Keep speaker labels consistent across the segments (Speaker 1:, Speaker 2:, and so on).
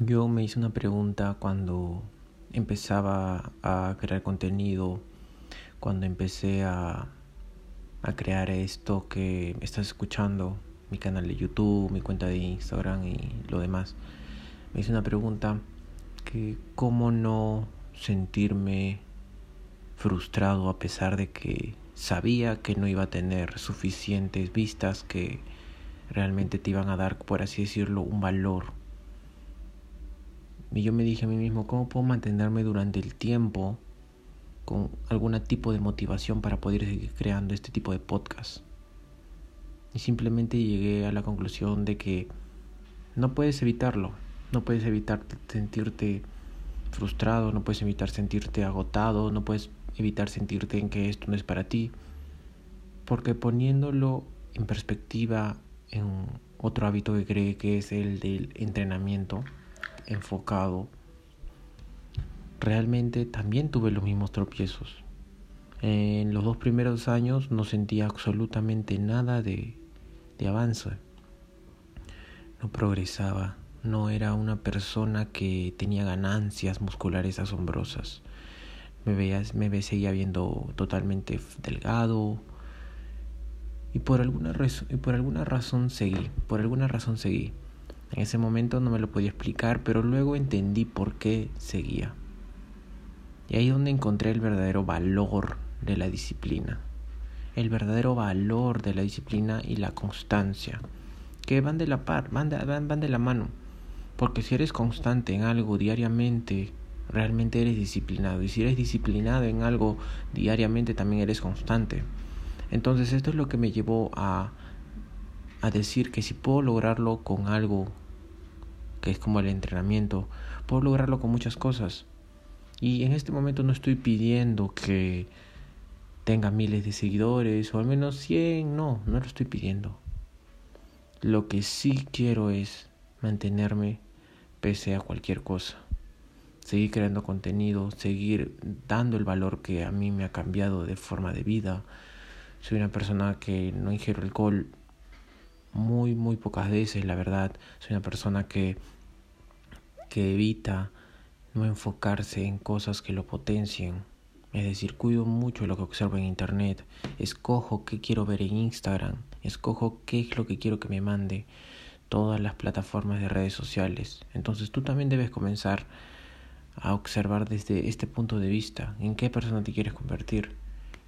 Speaker 1: Yo me hice una pregunta cuando empezaba a crear contenido, cuando empecé a, a crear esto que estás escuchando, mi canal de YouTube, mi cuenta de Instagram y lo demás. Me hice una pregunta que cómo no sentirme frustrado a pesar de que sabía que no iba a tener suficientes vistas que realmente te iban a dar, por así decirlo, un valor y yo me dije a mí mismo, ¿cómo puedo mantenerme durante el tiempo con algún tipo de motivación para poder seguir creando este tipo de podcast? Y simplemente llegué a la conclusión de que no puedes evitarlo, no puedes evitar sentirte frustrado, no puedes evitar sentirte agotado, no puedes evitar sentirte en que esto no es para ti, porque poniéndolo en perspectiva en otro hábito que cree que es el del entrenamiento, enfocado, realmente también tuve los mismos tropiezos. En los dos primeros años no sentía absolutamente nada de, de avance. No progresaba, no era una persona que tenía ganancias musculares asombrosas. Me, veía, me seguía viendo totalmente delgado. Y por alguna, y por alguna razón seguí, por alguna razón seguí. En ese momento no me lo podía explicar, pero luego entendí por qué seguía. Y ahí es donde encontré el verdadero valor de la disciplina. El verdadero valor de la disciplina y la constancia. Que van de la par, van de, van de la mano. Porque si eres constante en algo diariamente, realmente eres disciplinado. Y si eres disciplinado en algo diariamente, también eres constante. Entonces esto es lo que me llevó a a decir que si puedo lograrlo con algo que es como el entrenamiento, puedo lograrlo con muchas cosas. Y en este momento no estoy pidiendo que tenga miles de seguidores o al menos 100, no, no lo estoy pidiendo. Lo que sí quiero es mantenerme pese a cualquier cosa. Seguir creando contenido, seguir dando el valor que a mí me ha cambiado de forma de vida. Soy una persona que no ingiero alcohol muy, muy pocas veces, la verdad. Soy una persona que, que evita no enfocarse en cosas que lo potencien. Es decir, cuido mucho lo que observo en Internet. Escojo qué quiero ver en Instagram. Escojo qué es lo que quiero que me mande todas las plataformas de redes sociales. Entonces tú también debes comenzar a observar desde este punto de vista en qué persona te quieres convertir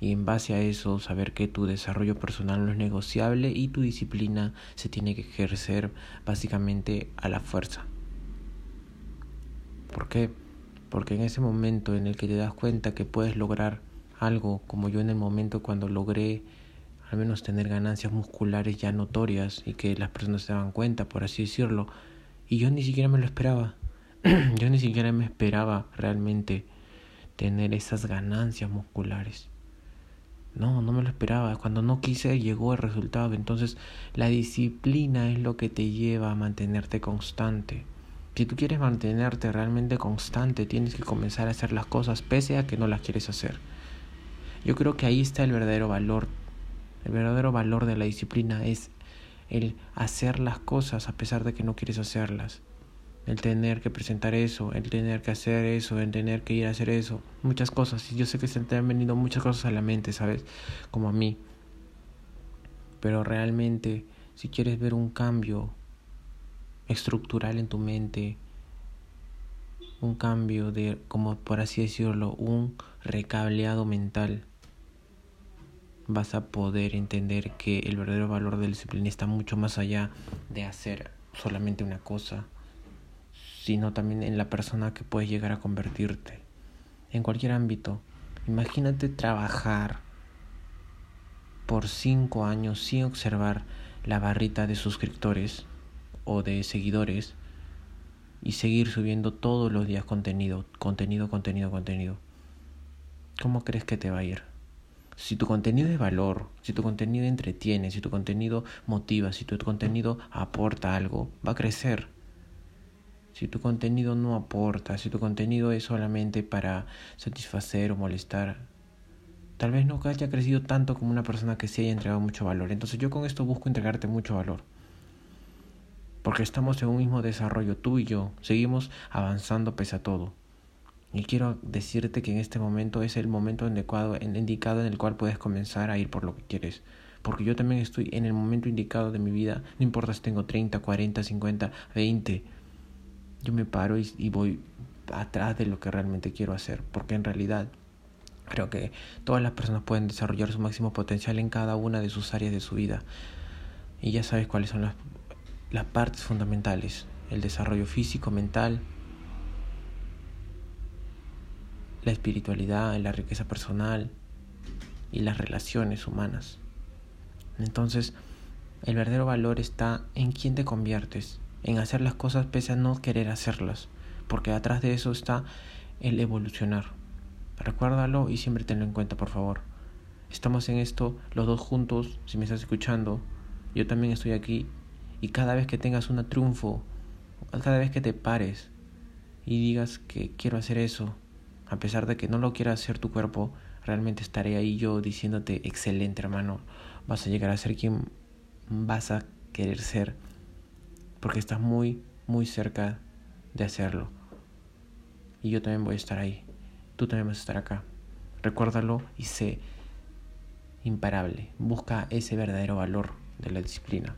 Speaker 1: y en base a eso saber que tu desarrollo personal no es negociable y tu disciplina se tiene que ejercer básicamente a la fuerza. ¿Por qué? Porque en ese momento en el que te das cuenta que puedes lograr algo, como yo en el momento cuando logré al menos tener ganancias musculares ya notorias y que las personas se daban cuenta, por así decirlo, y yo ni siquiera me lo esperaba. yo ni siquiera me esperaba realmente tener esas ganancias musculares. No, no me lo esperaba. Cuando no quise llegó el resultado. Entonces la disciplina es lo que te lleva a mantenerte constante. Si tú quieres mantenerte realmente constante, tienes que comenzar a hacer las cosas pese a que no las quieres hacer. Yo creo que ahí está el verdadero valor. El verdadero valor de la disciplina es el hacer las cosas a pesar de que no quieres hacerlas el tener que presentar eso, el tener que hacer eso, el tener que ir a hacer eso, muchas cosas. Y yo sé que se te han venido muchas cosas a la mente, ¿sabes? Como a mí. Pero realmente, si quieres ver un cambio estructural en tu mente, un cambio de, como por así decirlo, un recableado mental, vas a poder entender que el verdadero valor de la disciplina está mucho más allá de hacer solamente una cosa sino también en la persona que puedes llegar a convertirte. En cualquier ámbito. Imagínate trabajar por cinco años sin observar la barrita de suscriptores o de seguidores y seguir subiendo todos los días contenido, contenido, contenido, contenido. ¿Cómo crees que te va a ir? Si tu contenido es valor, si tu contenido entretiene, si tu contenido motiva, si tu contenido aporta algo, va a crecer si tu contenido no aporta, si tu contenido es solamente para satisfacer o molestar, tal vez no haya crecido tanto como una persona que sí haya entregado mucho valor. Entonces yo con esto busco entregarte mucho valor. porque estamos en un mismo desarrollo tú y yo, seguimos avanzando pese a todo. Y quiero decirte que en este momento es el momento indicado, indicado en el cual puedes comenzar a ir por lo que quieres. Porque yo también estoy en el momento indicado de mi vida, no importa si tengo 30, 40, 50, 20. Yo me paro y, voy atrás de lo que realmente quiero hacer, porque en realidad creo que todas las personas pueden desarrollar su máximo potencial en cada una de sus áreas de su vida. Y ya sabes cuáles son las, las partes fundamentales, el desarrollo físico, mental, la espiritualidad, la riqueza personal y las relaciones humanas. Entonces, el verdadero valor está en quién te conviertes, en hacer las cosas pese a no querer hacerlas, porque atrás de eso está el evolucionar. Recuérdalo y siempre tenlo en cuenta, por favor. Estamos en esto los dos juntos, si me estás escuchando, yo también estoy aquí y cada vez que tengas un triunfo, cada vez que te pares y digas que quiero hacer eso, a pesar de que no lo quiera hacer tu cuerpo, realmente estaré ahí yo diciéndote, excelente hermano, vas a llegar a ser quien vas a querer ser, porque estás muy, muy cerca de hacerlo. Y yo también voy a estar ahí, tú también vas a estar acá. Recuérdalo y sé imparable, busca ese verdadero valor de la disciplina.